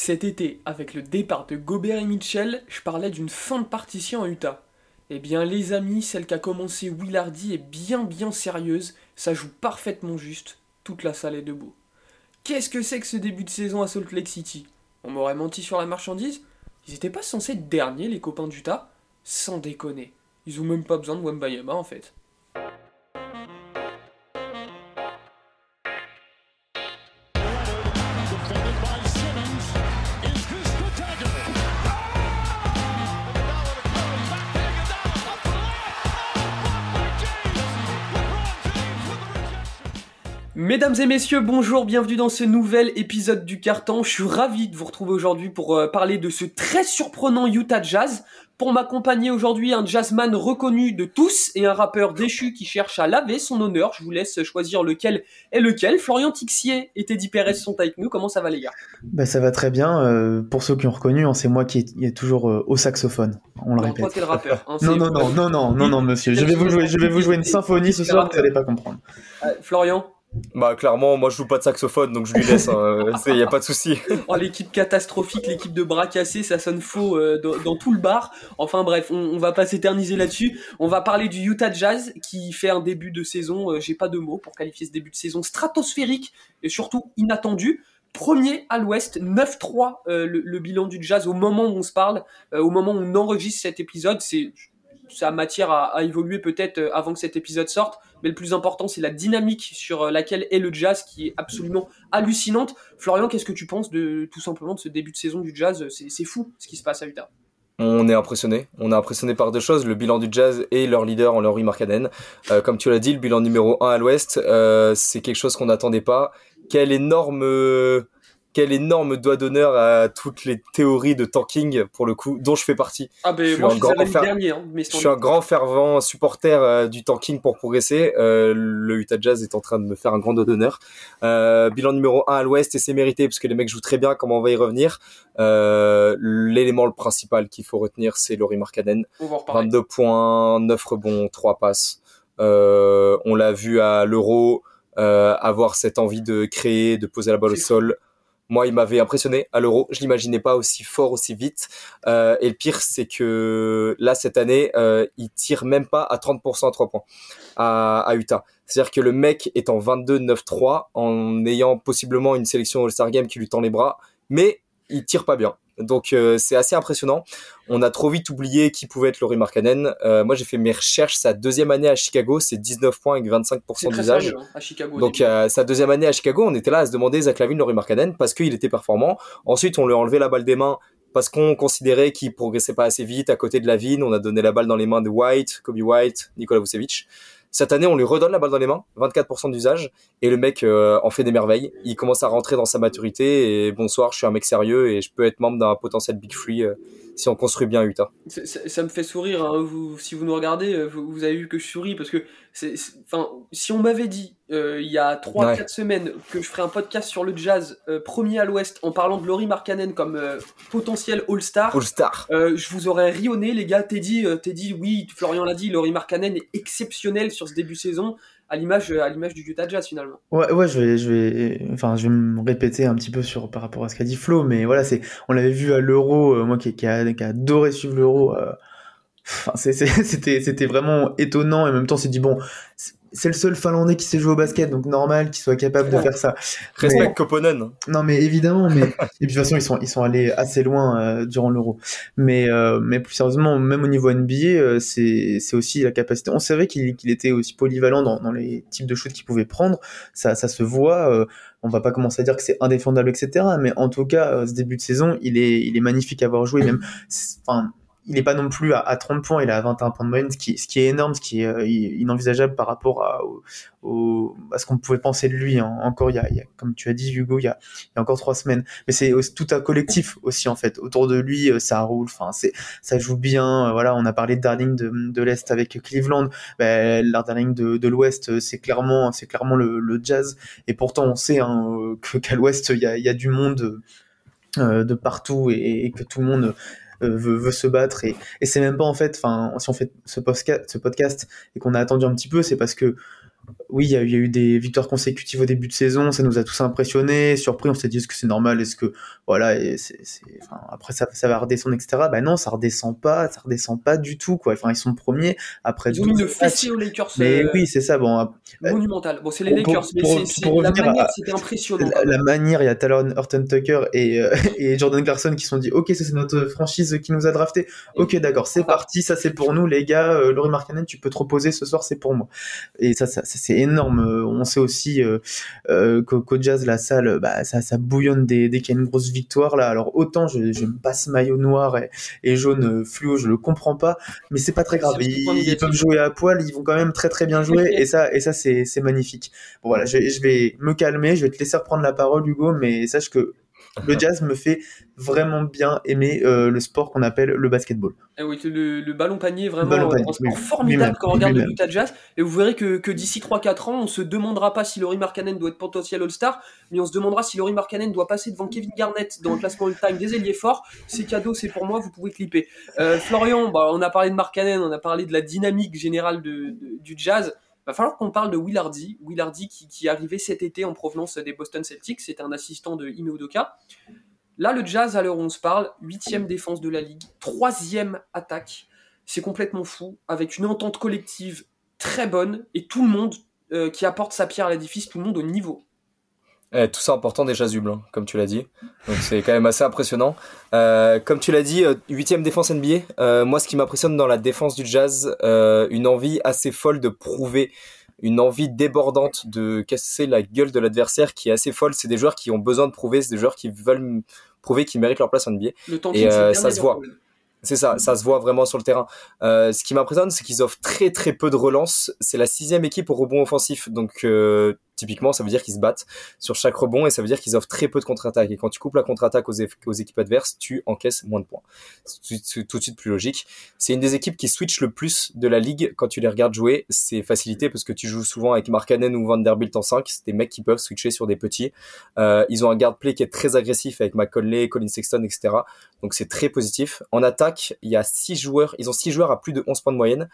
Cet été, avec le départ de Gobert et Mitchell, je parlais d'une fin de partition en Utah. Eh bien, les amis, celle qu'a commencé Willardy est bien bien sérieuse, ça joue parfaitement juste, toute la salle est debout. Qu'est-ce que c'est que ce début de saison à Salt Lake City? On m'aurait menti sur la marchandise? Ils étaient pas censés être derniers, les copains d'Utah? Sans déconner. Ils ont même pas besoin de Wembayama en fait. Mesdames et messieurs, bonjour, bienvenue dans ce nouvel épisode du Carton. Je suis ravi de vous retrouver aujourd'hui pour euh, parler de ce très surprenant Utah Jazz. Pour m'accompagner aujourd'hui, un jazzman reconnu de tous et un rappeur déchu qui cherche à laver son honneur. Je vous laisse choisir lequel est lequel. Florian Tixier et Teddy Perez sont avec nous. Comment ça va les gars? Bah, Ça va très bien. Euh, pour ceux qui ont reconnu, hein, c'est moi qui est, toujours euh, au saxophone. On le répète. le rappeur. Hein, non, non, non, non, non, non, non, monsieur. Je vais vous jouer, je vais vous jouer une symphonie ce soir, vous n'allez pas comprendre. Florian? Bah clairement, moi je joue pas de saxophone, donc je lui laisse. Il hein. n'y a pas de souci. oh, l'équipe catastrophique, l'équipe de bras cassés, ça sonne faux euh, dans, tout le bar. Enfin bref, on, on va pas s'éterniser là-dessus. On va parler du Utah Jazz qui fait un début de saison. Euh, j'ai pas de mots pour qualifier ce début de saison stratosphérique et surtout inattendu. Premier à l'ouest, 9-3 euh, le, bilan du Jazz au moment où on se parle, au moment où on enregistre cet épisode. C'est ça a matière à, évoluer peut-être euh, avant que cet épisode sorte, mais le plus important, c'est la dynamique sur euh, laquelle est le jazz qui est absolument hallucinante. Florian, qu'est-ce que tu penses de tout simplement de ce début de saison du jazz? C'est fou ce qui se passe à Utah. On est impressionné. On est impressionné par deux choses, le bilan du Jazz et leur leader en Laurie Markkanen. Euh, comme tu l'as dit, le bilan numéro 1 à l'Ouest, c'est quelque chose qu'on n'attendait pas. Quelle énorme quel énorme doigt d'honneur à toutes les théories de tanking pour le coup dont je fais partie. Ah ben je moi je, grand dernier, hein, je suis un grand fervent supporter euh, du tanking pour progresser. Euh, le Utah Jazz est en train de me faire un grand doigt d'honneur. Euh, bilan numéro 1 à l'Ouest et c'est mérité parce que les mecs jouent très bien. Comment on va y revenir? L'élément le principal qu'il faut retenir c'est Laurie Markkanen. 22 points, 9 rebonds, 3 passes. on l'a vu à l'Euro. avoir cette envie de créer, de poser la balle au sol. Moi, il m'avait impressionné à l'Euro. Je l'imaginais pas aussi fort, aussi vite. Euh, et le pire, c'est que là, cette année, euh, il tire même pas à 30% à 3 points à, Utah. C'est-à-dire que le mec est en 22-9-3 en ayant possiblement une sélection All-Star Game qui lui tend les bras, mais il tire pas bien. Donc euh, c'est assez impressionnant. On a trop vite oublié qui pouvait être Laurie Markkanen. Euh, moi j'ai fait mes recherches. Sa deuxième année à Chicago, c'est 19 points avec 25% d'usage. Hein, Donc euh, sa deuxième année à Chicago, on était là à se demander Zach Lavine, Laurie Markkanen parce qu'il était performant. Ensuite on lui a enlevé la balle des mains parce qu'on considérait qu'il progressait pas assez vite à côté de Lavine. On a donné la balle dans les mains de White, Kobe White, Nikola Vucevic. Cette année, on lui redonne la balle dans les mains, 24% d'usage, et le mec euh, en fait des merveilles. Il commence à rentrer dans sa maturité, et bonsoir, je suis un mec sérieux, et je peux être membre d'un potentiel Big Free euh, si on construit bien Utah. Ça, me fait sourire, hein. vous, si vous nous regardez, euh, vous, avez vu que je souris, parce que si on m'avait dit il y a 3-4 semaines que je ferais un podcast sur le jazz premier à l'ouest en parlant de Laurie Markkanen comme potentiel All-Star, All-Star. je vous aurais rionné, les gars. T'es dit, dit oui, Florian l'a dit, Laurie Markkanen est exceptionnel sur ce début de saison à l'image à l'image du Utah Jazz finalement. Ouais ouais, je vais je vais enfin je vais me répéter un petit peu sur par rapport à ce qu'a dit Flo mais voilà, c'est on l'avait vu à l'Euro euh, moi qui, qui, a, qui a adoré suivre l'Euro euh, Enfin, c'était c'était vraiment étonnant et en même temps c'est dit bon c'est le seul Finlandais qui sait jouer au basket, donc normal qu'il soit capable de faire ça. Respect Koponen. Non, mais évidemment, mais et puis de toute façon ils sont ils sont allés assez loin euh, durant l'Euro. Mais euh, mais plus sérieusement, même au niveau NBA, euh, c'est c'est aussi la capacité. On savait qu'il qu'il était aussi polyvalent dans, dans les types de shoots qu'il pouvait prendre. Ça ça se voit. on va pas commencer à dire que c'est indéfendable, etc. Mais en tout cas, ce début de saison, il est il est magnifique à avoir joué. Même enfin il n'est pas non plus à, 30 points, il est à 21 points de moyenne, ce qui, est énorme, ce qui est euh, inenvisageable par rapport à, ce qu'on pouvait penser de lui hein. encore il y, a, comme tu as dit Hugo, il y a, encore trois semaines. Mais c'est tout un collectif aussi en fait. Autour de lui, euh, ça roule, ça joue bien. Euh, voilà, on a parlé de Darling de, l'est avec Cleveland, ben, Darling de, l'ouest, c'est clairement, c'est clairement le, jazz. Et pourtant, on sait hein, qu'à l'ouest, il y a, du monde. de partout et, que tout le monde euh, veut, se battre et, c'est même pas en fait enfin si on fait ce ce podcast et qu'on a attendu un petit peu c'est parce que oui, il y, a eu des victoires consécutives au début de saison, ça nous a tous impressionnés, surpris, on s'est dit est-ce que c'est normal, est-ce que voilà, et c'est, enfin, après ça, ça va redescendre, etc. Ben non, ça redescend pas, ça redescend pas du tout, quoi. Enfin, ils sont premiers après. Ils ont mis le fessier aux Lakers. Mais oui, c'est ça, bon. Monumental. Bon, c'est les Lakers, mais c'est, la manière, c'était impressionnant. La, manière, il y a Talon Horton Tucker et, et Jordan Clarkson qui sont dit, ok, ça c'est notre franchise qui nous a drafté. Ok, d'accord, c'est parti, ça c'est pour nous, les gars. Laurie Markkanen, tu peux te reposer ce soir, c'est pour moi. Et ça, ça c'est énorme. On sait aussi euh, euh, qu'au Jazz, la salle, bah, ça, ça bouillonne dès, dès qu'il y a une grosse victoire. Là, alors autant je, me passe maillot noir et, jaune fluo, je le comprends pas, mais c'est pas très grave. Ils, peuvent jouer à poil, ils vont quand même très très bien jouer, et ça, et ça c'est magnifique. Bon voilà, je, je vais me calmer, je vais te laisser reprendre la parole, Hugo, mais sache que le jazz me fait vraiment bien aimer euh, le sport qu'on appelle le basketball. Et eh oui, le, ballon panier, vraiment un sport formidable quand on regarde le Utah Jazz. Et vous verrez que, que d'ici 3-4 ans, on se demandera pas si Laurie Markkanen doit être potentiel All-Star, mais on se demandera si Laurie Markkanen doit passer devant Kevin Garnett dans le classement all-time des ailiers forts. C'est cadeau, c'est pour moi, vous pouvez clipper. Euh, Florian, bah, on a parlé de Markkanen, on a parlé de la dynamique générale de, du Jazz va falloir qu'on parle de Willardy. Willardy qui, qui est arrivé cet été en provenance des Boston Celtics, c'est un assistant de Ime Udoka. Là, le Jazz, à l'heure où on se parle, huitième défense de la ligue, troisième attaque. C'est complètement fou, avec une entente collective très bonne et tout le monde euh, qui apporte sa pierre à l'édifice, tout le monde au niveau. Eh, tout ça important des Jazzubles, hein, comme tu l'as dit. Donc c'est quand même assez impressionnant. Euh, comme tu l'as dit, euh, huitième défense NBA. moi, ce qui m'impressionne dans la défense du Jazz, une envie assez folle de prouver une envie débordante de casser la gueule de l'adversaire qui est assez folle. C'est des joueurs qui ont besoin de prouver, c'est des joueurs qui veulent prouver qu'ils méritent leur place en NBA. Le temps et euh, ça se voit. C'est ça, ça se voit vraiment sur le terrain. Euh, ce qui m'impressionne, c'est qu'ils offrent très très peu de relance. C'est la sixième équipe au rebond offensif, donc euh, typiquement, ça veut dire qu'ils se battent sur chaque rebond et ça veut dire qu'ils offrent très peu de contre-attaque. Et quand tu coupes la contre-attaque aux, équipes adverses, tu encaisses moins de points. C'est tout de suite plus logique. C'est une des équipes qui switch le plus de la ligue quand tu les regardes jouer. C'est facilité parce que tu joues souvent avec Markkanen ou Vanderbilt en 5. C'est des mecs qui peuvent switcher sur des petits. Euh, ils ont un guard play qui est très agressif avec McConley, Colin Sexton, etc. Donc c'est très positif. En attaque, il y a six joueurs. Ils ont six joueurs à plus de 11 points de moyenne.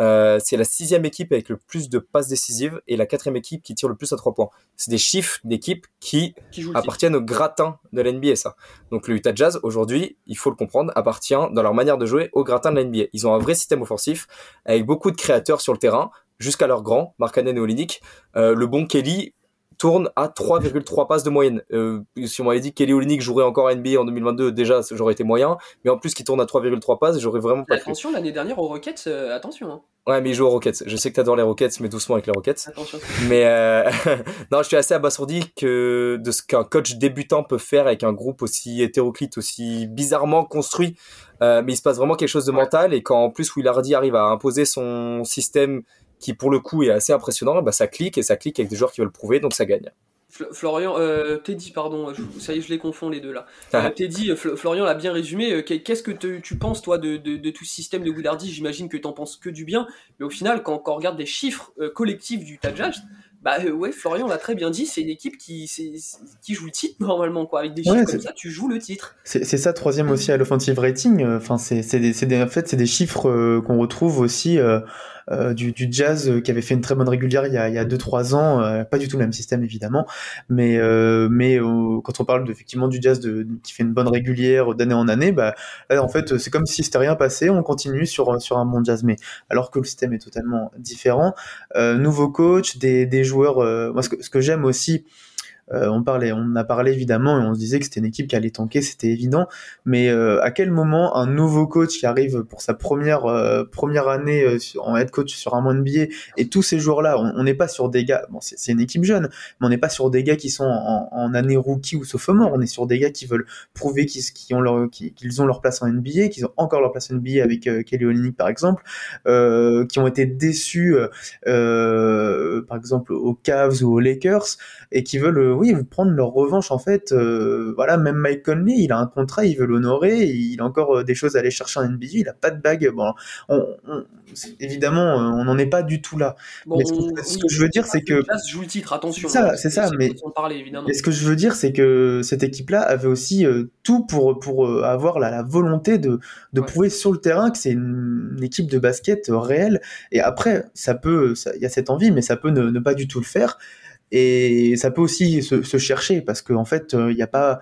Euh, c'est la sixième équipe avec le plus de passes décisives et la quatrième équipe qui tire le plus à trois points. C'est des chiffres d'équipes qui, appartiennent au gratin de l'NBA, ça. Donc le Utah Jazz, aujourd'hui, il faut le comprendre, appartient dans leur manière de jouer au gratin de l'NBA. Ils ont un vrai système offensif avec beaucoup de créateurs sur le terrain, jusqu'à leur grand, Markkanen et Olinik. Euh, le bon Kelly tourne à 3,3 passes de moyenne. Euh, si on m'avait dit Kelly Olynyk jouerait encore à NBA en 2022, déjà j'aurais été moyen, mais en plus qu'il tourne à 3,3 passes, j'aurais vraiment pas. Attention, l'année dernière aux Rockets, euh, attention. Hein. Ouais, mais il joue aux Rockets. Je sais que t'adores les Rockets, mais doucement avec les Rockets. Attention. Mais euh... non, je suis assez abasourdi que de ce qu'un coach débutant peut faire avec un groupe aussi hétéroclite, aussi bizarrement construit. Euh, mais il se passe vraiment quelque chose de mental et quand en plus Willardy arrive à imposer son système qui pour le coup est assez impressionnant, bah ça clique et ça clique avec des joueurs qui veulent prouver, donc ça gagne. Florian, euh, Teddy, pardon, ça y est, je les confonds les deux là. Ah. Euh, Teddy, Florian l'a bien résumé. Euh, qu'est-ce que tu penses toi de, de, tout ce système de Willardy J'imagine que tu en penses que du bien, mais au final, quand, on regarde les chiffres collectifs du Tajaj, bah ouais, Florian l'a très bien dit, c'est une équipe qui, qui joue le titre normalement, quoi. Avec des chiffres comme ça, tu joues le titre. C'est ça, troisième aussi à l'offensive rating. Enfin, c'est des, en fait, c'est des chiffres qu'on retrouve aussi euh, du, jazz euh, qui avait fait une très bonne régulière il y a 2-3 ans, euh, pas du tout le même système évidemment, mais mais quand on parle effectivement du jazz de, qui fait une bonne régulière d'année en année, bah en fait c'est comme si c'était rien passé, on continue sur sur un bon jazz, mais alors que le système est totalement différent. nouveau coach, des, des joueurs, moi ce que, que j'aime aussi euh, on parlait, on a parlé évidemment et on se disait que c'était une équipe qui allait tanker, c'était évident. Mais euh, à quel moment un nouveau coach qui arrive pour sa première euh, première année en head coach sur un mois de billet et tous ces jours-là, on n'est pas sur des gars. Bon, c'est une équipe jeune, mais on n'est pas sur des gars qui sont en, année rookie ou sophomore. On est sur des gars qui veulent prouver qu'ils ont leur qu'ils ont leur place en NBA, qu'ils ont encore leur place en NBA avec Kelly Olynyk par exemple, qui ont été déçus par exemple aux Cavs ou aux Lakers et qui veulent oui, prendre leur revanche en fait. voilà, même Mike Conley, il a un contrat, il veut l'honorer, il a encore des choses à aller chercher en NBA, il a pas de bague. Bon, évidemment, on n'en est pas du tout là. mais ce, que, je veux dire, c'est que joue le titre, attention. C'est ça, c'est ça. Mais, ce que je veux dire, c'est que cette équipe-là avait aussi tout pour pour avoir la, la volonté de de prouver sur le terrain que c'est une, équipe de basket réelle. Et après, ça peut, il y a cette envie, mais ça peut ne, pas du tout le faire. Et ça peut aussi se, chercher parce qu'en en fait, il n'y a pas,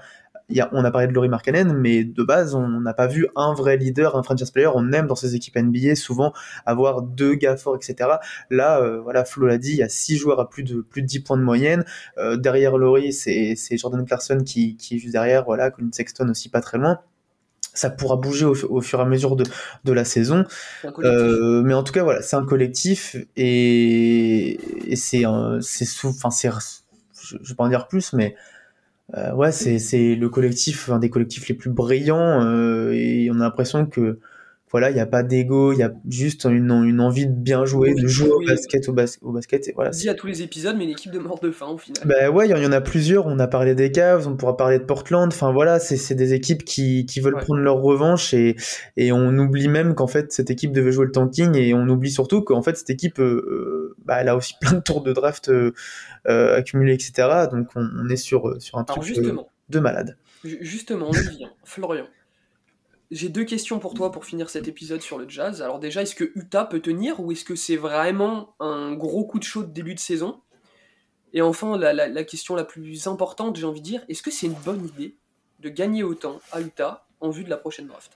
y a, on a parlé de Laurie Markkanen, mais de base, on n'a pas vu un vrai leader, un franchise player. On aime dans ces équipes NBA souvent avoir deux gars forts, etc. Là, euh, voilà, Flo l'a dit, il y a six joueurs à plus de plus de 10 points de moyenne. Euh, derrière Laurie, c'est Jordan Clarkson qui, qui est juste derrière, voilà, Colin Sexton aussi pas très loin ça pourra bouger au, fur et à mesure de, de la saison. Euh, mais en tout cas, voilà, c'est un collectif et, et c'est c'est enfin c'est je, je vais pas en dire plus, mais euh, ouais, c'est c'est le collectif, un des collectifs les plus brillants euh, et on a l'impression que voilà, il n'y a pas d'ego, il y a juste une, une, envie de bien jouer, de jouer au basket, au, au, basket. Et voilà. Dit à tous les épisodes, mais une équipe de mort de faim au final. Bah ouais, il y en a plusieurs. On a parlé des Cavs, on pourra parler de Portland. Enfin voilà, c'est des équipes qui, qui veulent prendre leur revanche et, et on oublie même qu'en fait cette équipe devait jouer le tanking et on oublie surtout qu'en fait cette équipe, euh, bah, elle a aussi plein de tours de draft euh, euh accumulés, etc. Donc on, on, est sur, sur un truc euh, de malade. Justement, on y vient. Florian j'ai deux questions pour toi pour finir cet épisode sur le jazz. Alors déjà, est-ce que Utah peut tenir ou est-ce que c'est vraiment un gros coup de chaud de début de saison? Et enfin, la, question la plus importante, j'ai envie de dire, est-ce que c'est une bonne idée de gagner autant à Utah en vue de la prochaine draft?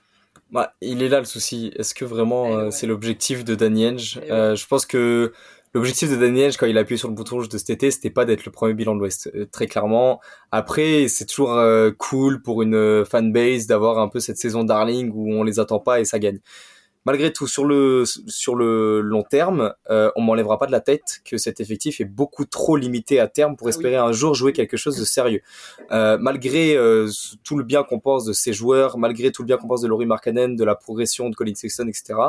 Bah, il est là le souci. Est-ce que vraiment eh euh, c'est l'objectif de Danny Henge eh euh, Je pense que l'objectif de Daniel quand il a appuyé sur le bouton rouge de cet été, c'était pas d'être le premier bilan de l'Ouest, euh, très clairement. Après, c'est toujours euh, cool pour une euh, fanbase d'avoir un peu cette saison darling où on les attend pas et ça gagne. Malgré tout, sur le sur le long terme, euh, on m'enlèvera pas de la tête que cet effectif est beaucoup trop limité à terme pour espérer un jour jouer quelque chose de sérieux. Euh, malgré tout le bien qu'on pense de ces joueurs, malgré tout le bien qu'on pense de Laurie Markkanen, de la progression de Colin Sexton, etc.,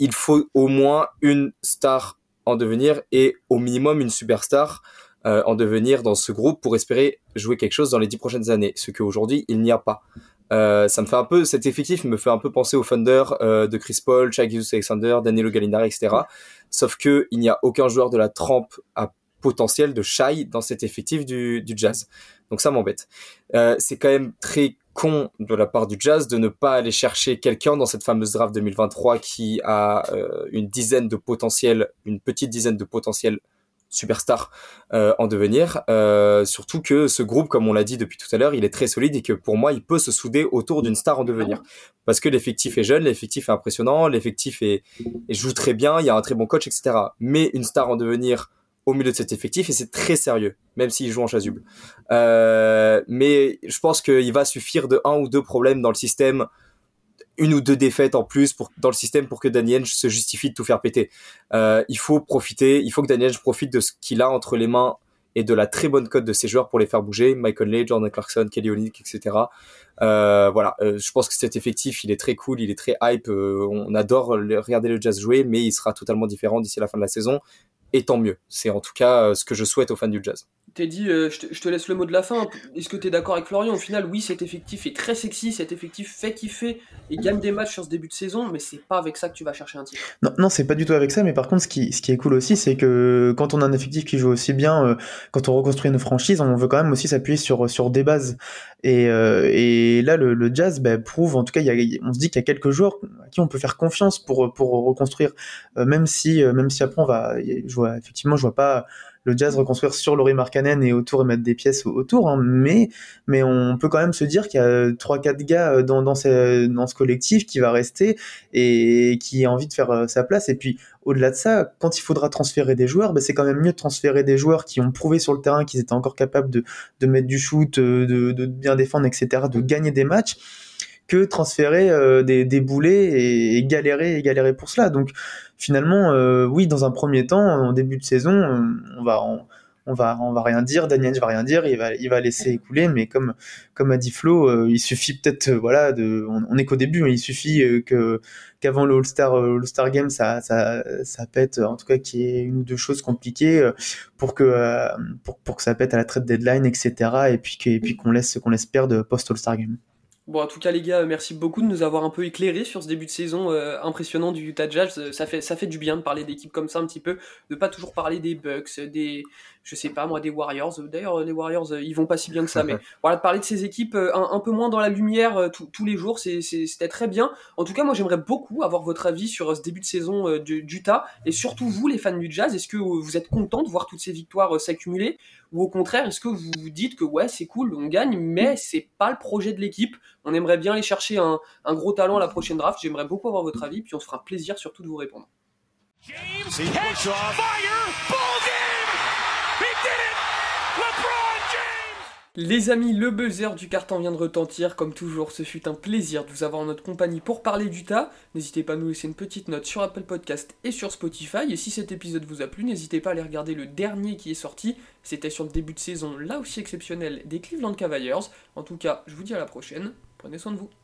il faut au moins une star en devenir et au minimum une superstar euh, en devenir dans ce groupe pour espérer jouer quelque chose dans les dix prochaines années. Ce qu'aujourd'hui il n'y a pas. Euh, ça me fait un peu cet effectif me fait un peu penser au Thunder euh, de Chris Paul, Shaq Alexander, Danilo Gallinari, etc. Sauf que il n'y a aucun joueur de la trempe à potentiel de Shai dans cet effectif du, Jazz. Donc ça m'embête. C'est quand même très con de la part du Jazz de ne pas aller chercher quelqu'un dans cette fameuse draft 2023 qui a euh, une dizaine de potentiels, une petite dizaine de potentiels superstars euh, en devenir. Euh, surtout que ce groupe, comme on l'a dit depuis tout à l'heure, il est très solide et que pour moi, il peut se souder autour d'une star en devenir. Parce que l'effectif est jeune, l'effectif est impressionnant, l'effectif est, joue très bien, il y a un très bon coach, etc. Mais une star en devenir au milieu de cet effectif et c'est très sérieux, même s'il joue en chasuble. Euh, mais je pense qu'il va suffire de un ou deux problèmes dans le système, une ou deux défaites en plus dans le système pour que Daniel se justifie de tout faire péter. Euh, il faut profiter, il faut que Daniel profite de ce qu'il a entre les mains et de la très bonne cote de ses joueurs pour les faire bouger. Michael Conley, Jordan Clarkson, Kelly Olynyk, etc. Euh, voilà, je pense que cet effectif, il est très cool, il est très hype. On adore regarder le Jazz jouer, mais il sera totalement différent d'ici la fin de la saison et tant mieux. C'est en tout cas euh, ce que je souhaite aux fans du jazz. T'es dit, euh, je, te, laisse le mot de la fin. Est-ce que tu es d'accord avec Florian? Au final, oui, cet effectif est très sexy, cet effectif fait kiffer et gagne des matchs sur ce début de saison, mais c'est pas avec ça que tu vas chercher un titre. Non, non c'est pas du tout avec ça, mais par contre, ce qui, ce qui est cool aussi, c'est que quand on a un effectif qui joue aussi bien, euh, quand on reconstruit une franchise, on veut quand même aussi s'appuyer sur, sur des bases. Et, et là, le, jazz bah, prouve, en tout cas, on se dit qu'il y a quelques joueurs à qui on peut faire confiance pour, pour reconstruire, même, si, même si après on va. Je effectivement, je vois pas le jazz reconstruire sur Laurie Markkanen et autour et mettre des pièces autour, hein, mais, mais on peut quand même se dire qu'il y a 3-4 gars euh, dans, dans, ce, dans ce collectif qui va rester et qui a envie de faire euh, sa place. Et puis, au-delà de ça, quand il faudra transférer des joueurs, ben c'est quand même mieux de transférer des joueurs qui ont prouvé sur le terrain qu'ils étaient encore capables de, de mettre du shoot, euh, de, de bien défendre, etc., de gagner des matchs que transférer des, des boulets et, galérer et galérer pour cela. Donc finalement, euh, oui, dans un premier temps, en début de saison, on va, on va, on va rien dire, Daniel va rien dire, il va, il va laisser écouler, mais comme, comme a dit Flo, euh, il suffit peut-être, euh, voilà, de, on, est qu'au début, hein, il suffit euh, que qu'avant le All-Star All -Star Game, ça, ça, ça pète, en tout cas qu'il y ait une ou deux choses compliquées pour que, pour, pour que ça pète à la trade deadline, etc. Et puis et puis qu'on laisse, qu'on laisse perdre post All-Star Game. Bon, en tout cas, les gars, merci beaucoup de nous avoir un peu éclairé sur ce début de saison euh, impressionnant du Utah Jazz. Ça fait, ça fait du bien de parler d'équipes comme ça un petit peu, de pas toujours parler des Bucks, des, je sais pas moi, des Warriors. D'ailleurs, les Warriors, euh, ils vont pas si bien que ça, mais voilà, de parler de ces équipes euh, un, peu moins dans la lumière tous les jours, c'était très bien. En tout cas, moi, j'aimerais beaucoup avoir votre avis sur ce début de saison d'Utah et surtout vous, les fans du Jazz. Est-ce que vous êtes content de voir toutes ces victoires s'accumuler? Ou au contraire, est-ce que vous vous dites que ouais, c'est cool, on gagne, mais c'est pas le projet de l'équipe On aimerait bien aller chercher un, un, gros talent à la prochaine draft. J'aimerais beaucoup avoir votre avis, puis on se fera plaisir surtout de vous répondre. James, fire, les amis, le buzzer du carton vient de retentir. Comme toujours, ce fut un plaisir de vous avoir en notre compagnie pour parler du tas. N'hésitez pas à nous laisser une petite note sur Apple Podcast et sur Spotify. Et si cet épisode vous a plu, n'hésitez pas à aller regarder le dernier qui est sorti. C'était sur le début de saison, là aussi exceptionnel, des Cleveland Cavaliers. En tout cas, je vous dis à la prochaine. Prenez soin de vous.